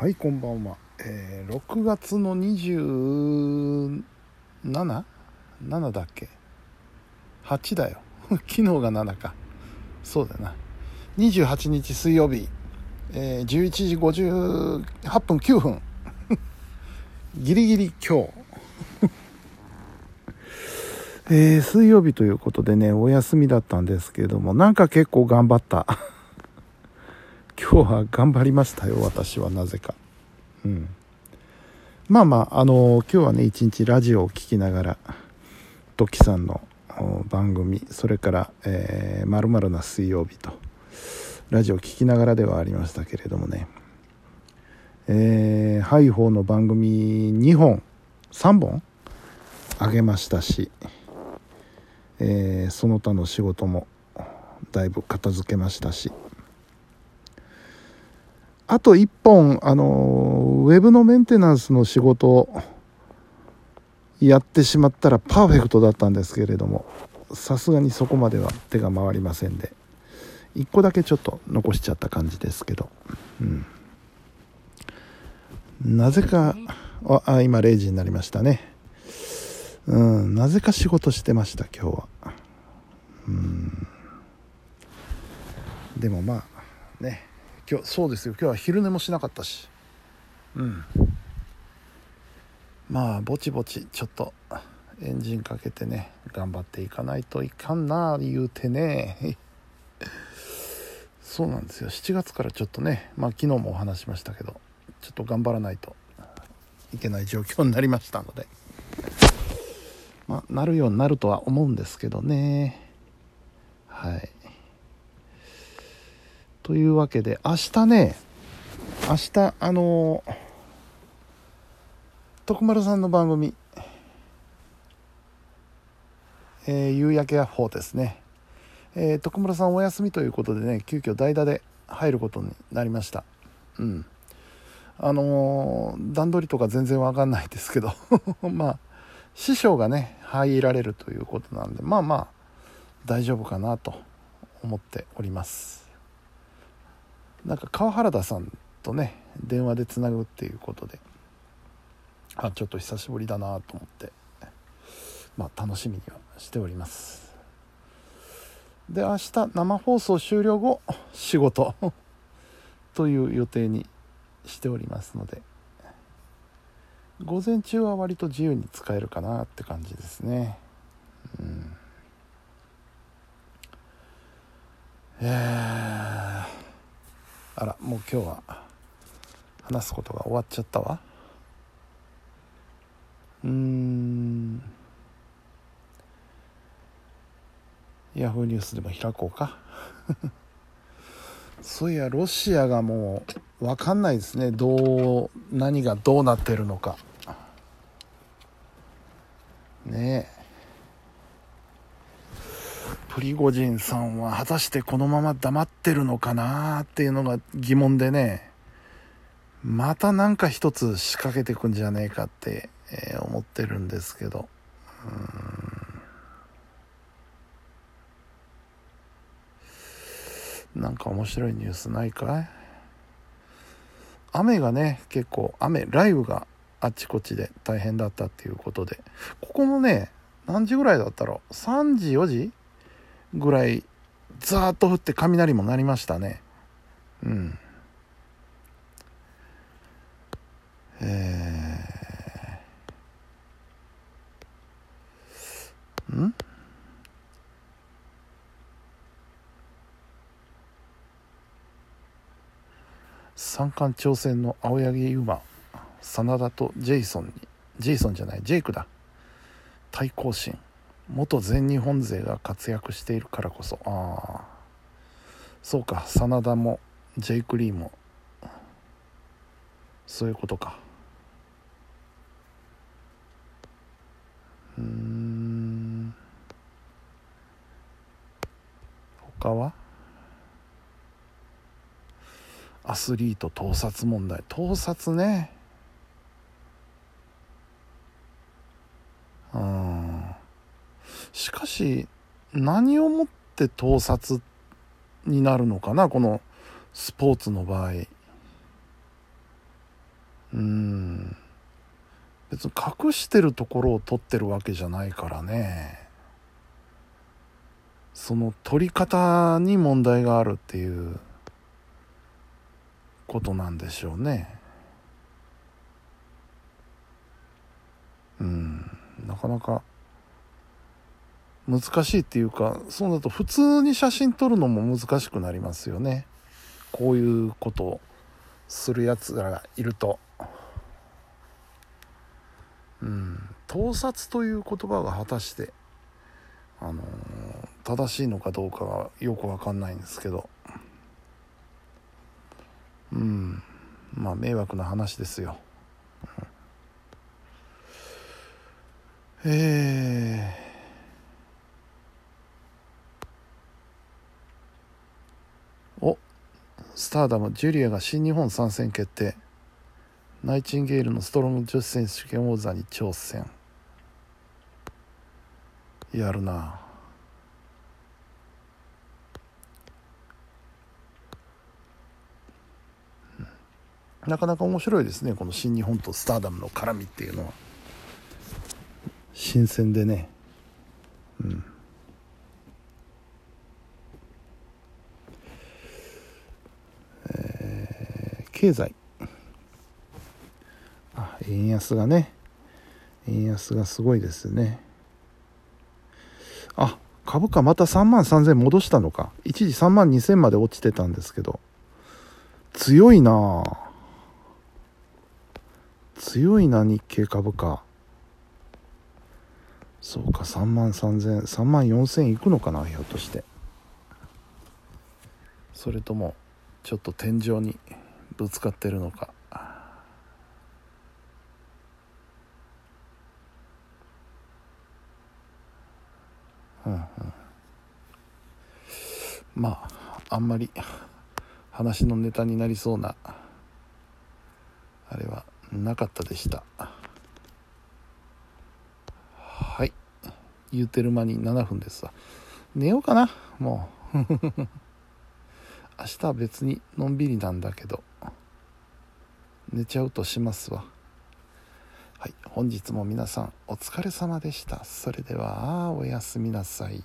はいこんばんは、えー、6月の 27?7 だっけ？8だよ。昨日が7か。そうだな。28日水曜日、えー、11時58分9分。ギリギリ今日。えー、水曜日ということでねお休みだったんですけれどもなんか結構頑張った。今日は頑張りましたよ私はなぜか。うん。まあまああの今日はね一日ラジオを聴きながらトキさんの番組それから「えー、〇〇な水曜日」とラジオを聴きながらではありましたけれどもね。えー、ハイホーの番組2本3本あげましたし、えー、その他の仕事もだいぶ片付けましたしあと1本、あのウェブのメンテナンスの仕事をやってしまったらパーフェクトだったんですけれども、さすがにそこまでは手が回りませんで、1個だけちょっと残しちゃった感じですけど、うん。なぜか、あ、今0時になりましたね。うん、なぜか仕事してました、今日は。うん。でもまあ、ね。今日そうですよ。今日は昼寝もしなかったし。うん。まあぼちぼちちょっとエンジンかけてね頑張っていかないといかんな言うてね。そうなんですよ。7月からちょっとねまあ昨日もお話しましたけどちょっと頑張らないといけない状況になりましたので。まあなるようになるとは思うんですけどね。はい。というわけで、明日ね、明日、あのー、徳丸さんの番組、えー、夕焼けヤッホーですね。えー、徳丸さんお休みということでね、急遽代打で入ることになりました。うん。あのー、段取りとか全然わかんないですけど まあ、師匠がね、入られるということなんで、まあまあ、大丈夫かなと思っております。なんか川原田さんとね電話でつなぐっていうことであちょっと久しぶりだなと思ってまあ楽しみにはしております。で明日生放送終了後仕事 という予定にしておりますので午前中は割と自由に使えるかなって感じですね。うん。えー。あらもう今日は話すことが終わっちゃったわ。うーん。ヤフーニュースでも開こうか。そういやロシアがもう分かんないですね。どう何がどうなってるのか。ねえ。プリゴジンさんは果たしてこのまま黙ってるのかなっていうのが疑問でね、またなんか一つ仕掛けてくんじゃねえかって、えー、思ってるんですけど。うん。なんか面白いニュースないかい？雨がね、結構、雨、雷雨があっちこっちで大変だったっていうことで、ここもね、何時ぐらいだったろう ?3 時、4時？ぐらいザーッと降って雷も鳴りましたね。うん。えー、ん？三冠挑戦の青柳馬真田とジェイソンにジェイソンじゃないジェイクだ。対抗心。元全日本勢が活躍しているからこそ。ああ。そうか。真田もジェイク・リーも。そういうことか。うん。他は？アスリート盗撮問題。盗撮ね。しかし何をもって盗撮になるのかなこのスポーツの場合。うん。別に隠してるところを撮ってるわけじゃないからね。その撮り方に問題があるっていうことなんでしょうね。うん。なかなか難しいっていうかそうだと普通に写真撮るのも難しくなりますよね。こういうことをするやつらがいると。うん。盗撮という言葉が果たしてあのー、正しいのかどうかはよくわかんないんですけど。うん。まあ迷惑な話ですよ、うん、えーおスターダムジュリアが新日本参戦決定。ナイチンゲールのストロング女子選手権王座に挑戦。やるな。なかなか面白いですねこの新日本とスターダムの絡みっていうのは。新鮮でね。うん。経済。あ円安がね。円安がすごいですね。あ株価また3万3000戻したのか。一時3万2000まで落ちてたんですけど。強いな強いな日経株価。そうか3万3000 3万4000いくのかなひょっとして。それともちょっと天井にぶつかってるのか。うんうん。まああんまり話のネタになりそうなあれはなかったでした。はい。言うてる間に7分ですわ。寝ようかなもう。明日は別にのんびりなんだけど寝ちゃうとしますわ。はい本日も皆さんお疲れ様でした。それではおやすみなさい。